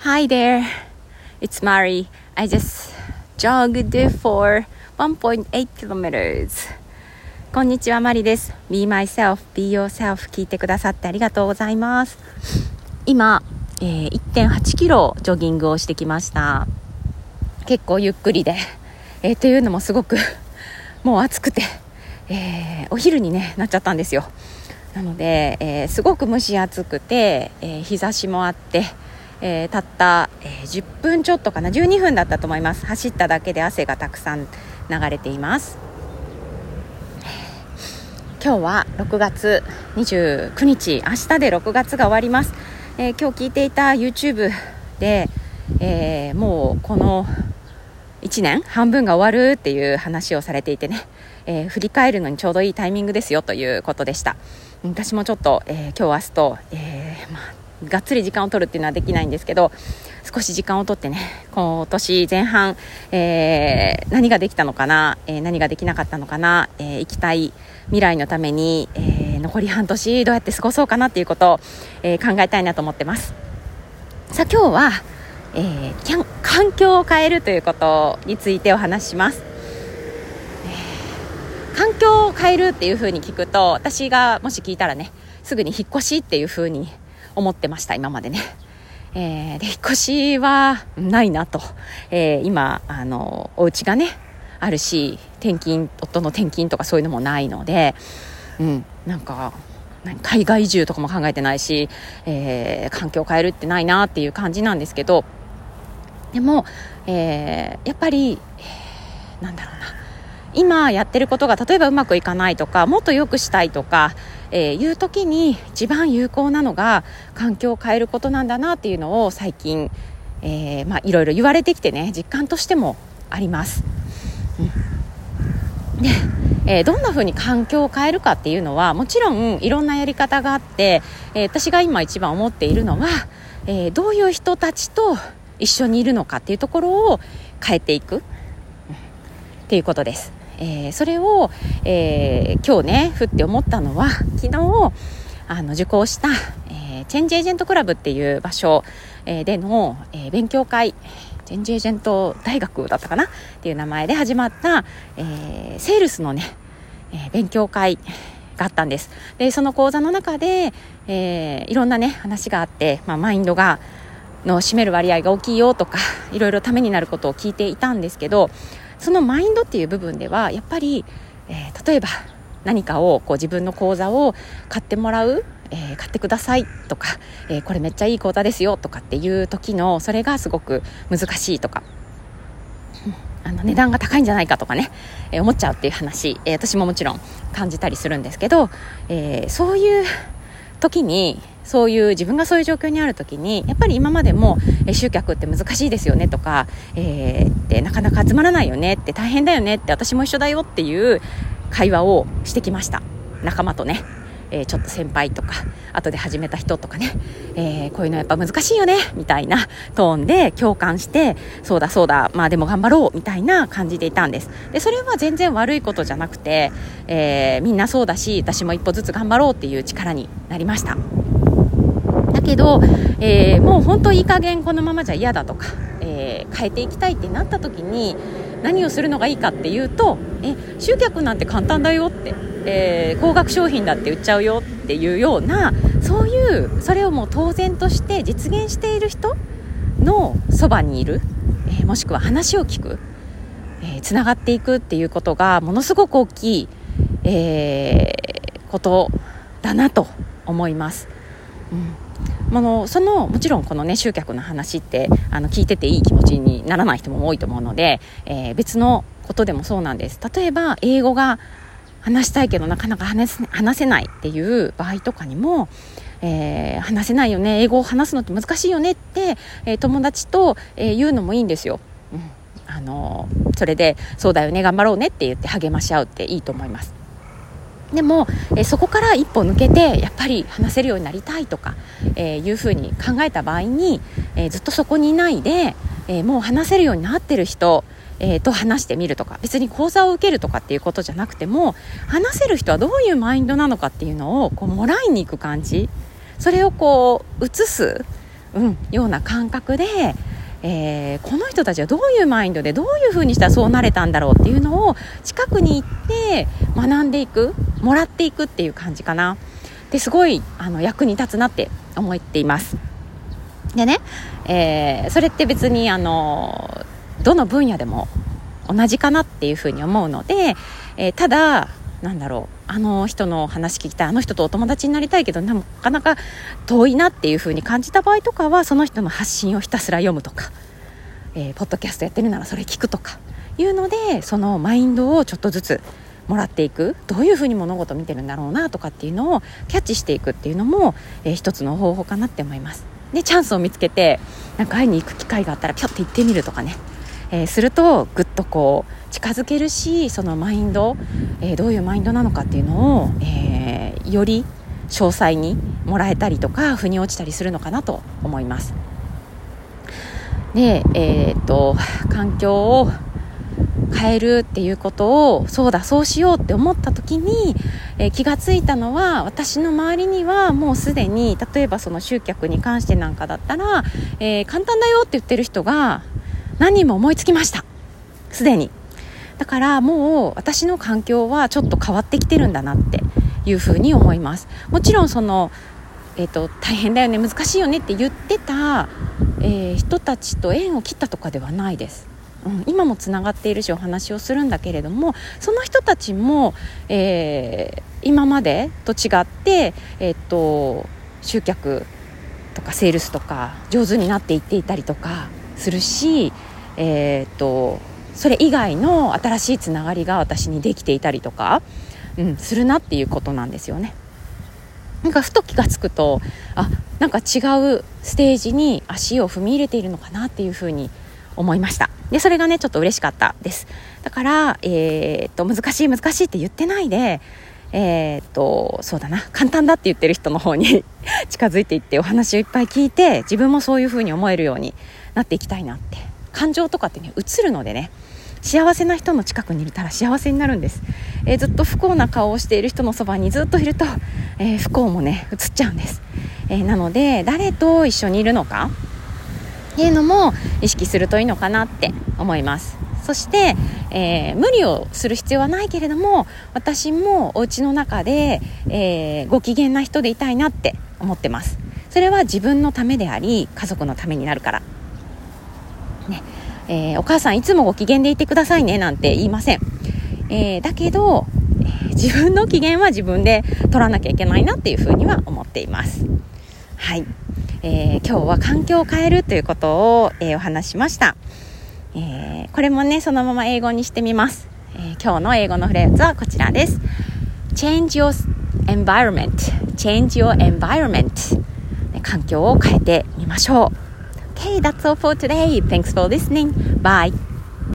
Hi there, it's Mari. I just jogged for 1.8 kilometers. こんにちは、マリです。Be myself, be yourself 聞いてくださってありがとうございます。今、えー、1.8キロジョギングをしてきました。結構ゆっくりで、えー、というのもすごくもう暑くて、えー、お昼に、ね、なっちゃったんですよ。なので、えー、すごく蒸し暑くて、えー、日差しもあって、えー、たった、えー、10分ちょっとかな12分だったと思います。走っただけで汗がたくさん流れています。今日は6月29日明日で6月が終わります、えー、今日聞いていた YouTube で、えー、もうこの1年半分が終わるっていう話をされていてね、えー、振り返るのにちょうどいいタイミングですよということでした。私もちょっと、えー、今日明日と、えーまあがっつり時間を取るっていうのはできないんですけど少し時間を取ってね今年前半、えー、何ができたのかな、えー、何ができなかったのかな、えー、行きたい未来のために、え残り半年どうやって過ごそうかなっていうことを、え考えたいなと思ってます。さあ今日は、え環境を変えるということについてお話しします。環境を変えるっていうふうに聞くと私がもし聞いたらねすぐに引っ越しっていうふうに思ってました、今までね。えー、で、引っ越しはないなと。えー、今、あの、お家がね、あるし、転勤、夫の転勤とかそういうのもないので、うん、なんか、海外移住とかも考えてないし、えー、環境を変えるってないなっていう感じなんですけど、でも、えー、やっぱり、えー、なんだろうな、今やってることが例えばうまくいかないとかもっと良くしたいとか、えー、いう時に一番有効なのが環境を変えることなんだなっていうのを最近、えー、まあ、いろいろ言われてきてね実感としてもあります。でえー、どんな風に環境を変えるかっていうのはもちろんいろんなやり方があって、えー、私が今一番思っているのは、えー、どういう人たちと一緒にいるのかっていうところを変えていくっていうことです。えー、それを、えー、今日ねふって思ったのは昨日あの受講した、えー、チェンジエージェントクラブっていう場所、えでの、え勉強会チェンジエージェント大学だったかな？っていう名前で始まった、えセールスのね、え勉強会があったんです。でその講座の中で、えいろんなね話があって、まあ、マインドがの占める割合が大きいよとかいろいろためになることを聞いていたんですけどそのマインドっていう部分ではやっぱり、えー、例えば何かをこう自分の講座を買ってもらう、えー、買ってくださいとか、えー、これめっちゃいい講座ですよとかっていう時のそれがすごく難しいとか、あの値段が高いんじゃないかとかね、え思っちゃうっていう話、え私ももちろん感じたりするんですけど、えそういう時にそういう自分がそういう状況にある時にやっぱり今までも、え集客って難しいですよねとか、えー、っなかなか集まらないよねって大変だよねって私も一緒だよっていう会話をしてきました。仲間とね。えー、ちょっと先輩とか後で始めた人とかね、えー、こういうのやっぱ難しいよねみたいなトーンで共感してそうだそうだまあでも頑張ろうみたいな感じでいたんです。でそれは全然悪いことじゃなくて、えー、みんなそうだし私も一歩ずつ頑張ろうっていう力になりました。けど、えー、もう本当いい加減このままじゃ嫌だとか、え変えていきたいってなった時に何をするのがいいかっていうとえ集客なんて簡単だよってえー、高額商品だって売っちゃうよっていうようなそういうそれをもう当然として実現している人のそばにいる、えー、もしくは話を聞くつな、がっていくっていうことがものすごく大きい、えー、ことだなと思います。うんあのそのもちろんこのね集客の話ってあの聞いてていい気持ちにならない人も多いと思うので、えー、別のことでもそうなんです例えば英語が話したいけどなかなか話せないっていう場合とかにも、えー、話せないよね英語を話すのって難しいよねって、えー、友達と、えー、言うのもいいんですよ。うんあのそれでそうだよね頑張ろうねって言って励まし合うっていいと思います。でも、えそこから一歩抜けてやっぱり話せるようになりたいとか、えいうふうに考えた場合に、えずっとそこにいないで、えもう話せるようになってる人えー、と話してみるとか別に講座を受けるとかっていうことじゃなくても話せる人はどういうマインドなのかっていうのをこうもらいに行く感じ。それをこう移すうん、ような感覚で、えー、この人たちはどういうマインドでどういうふうにしたらそうなれたんだろうっていうのを近くに行って学んでいくもらっていくっていう感じかな。ですごいあの役に立つなって思っています。でね、えー、それって別にあのどの分野でも同じかなっていうふうに思うので、えー、ただなんだろうあの人の話聞きたいあの人とお友達になりたいけどなかなか遠いなっていう風に感じた場合とかはその人の発信をひたすら読むとか、えー、ポッドキャストやってるならそれ聞くとかいうのでそのマインドをちょっとずつもらっていくどういうふうに物事を見てるんだろうなとかっていうのをキャッチしていくっていうのも、えー、一つの方法かなって思います。でチャンスを見つけてなんか会いに行く機会があったらピョッて行ってみるとかね。えー、するとぐっとこう近づけるしそのマインド、えー、どういうマインドなのかっていうのを、えー、より詳細にもらえたりとか腑に落ちたりするのかなと思います。で、え、っと環境を変えるっていうことをそうだそうしようって思った時に、えー、気がついたのは私の周りにはもうすでに例えばその集客に関してなんかだったら、えー、簡単だよって言ってる人が何人も思いつきました。すでに。だからもう私の環境はちょっと変わってきてるんだなっていうふうに思います。もちろんその、えーと、大変だよね難しいよねって言ってた、えー、人たちと縁を切ったとかではないです。うん、今もつながっているしお話をするんだけれどもその人たちも、えー、今までと違って、えー、っと集客とかセールスとか上手になっていっていたりとかするし、えー、っとそれ以外の新しいつながりが私にできていたりとか、うん、するなっていうことなんですよね。なんかふと気が付くとあなんか違うステージに足を踏み入れているのかなっていうふうに思いましたでそれがねちょっと嬉しかったですだから、えー、っと難しい難しいって言ってないでえー、っとそうだな簡単だって言ってる人の方に 近づいていってお話をいっぱい聞いて自分もそういうふうに思えるようになっていきたいなって。感情とかってね映るのでね幸せな人の近くにいたら幸せになるんです、えー、ずっと不幸な顔をしている人のそばにずっといると、えー、不幸もね映っちゃうんです、えー、なので誰と一緒にいるのかっていうのも意識するといいのかなって思います。そして、えー、無理をする必要はないけれども私もお家の中で、えー、ご機嫌な人でいたいなって思ってます。それは自分のためであり家族のためになるから。えー、お母さんいつもご機嫌でいてくださいねなんて言いません、えー、だけど、えー、自分の機嫌は自分で取らなきゃいけないなっていうふうには思っています。はい、えー今日は環境を変えるということを、えお話しました、えこれもねそのまま英語にしてみます、え今日の英語のフレーズはこちらです。Change your environment. Change your environment. 環境を変えてみましょう。Okay, that's all for today. Thanks for listening. Bye.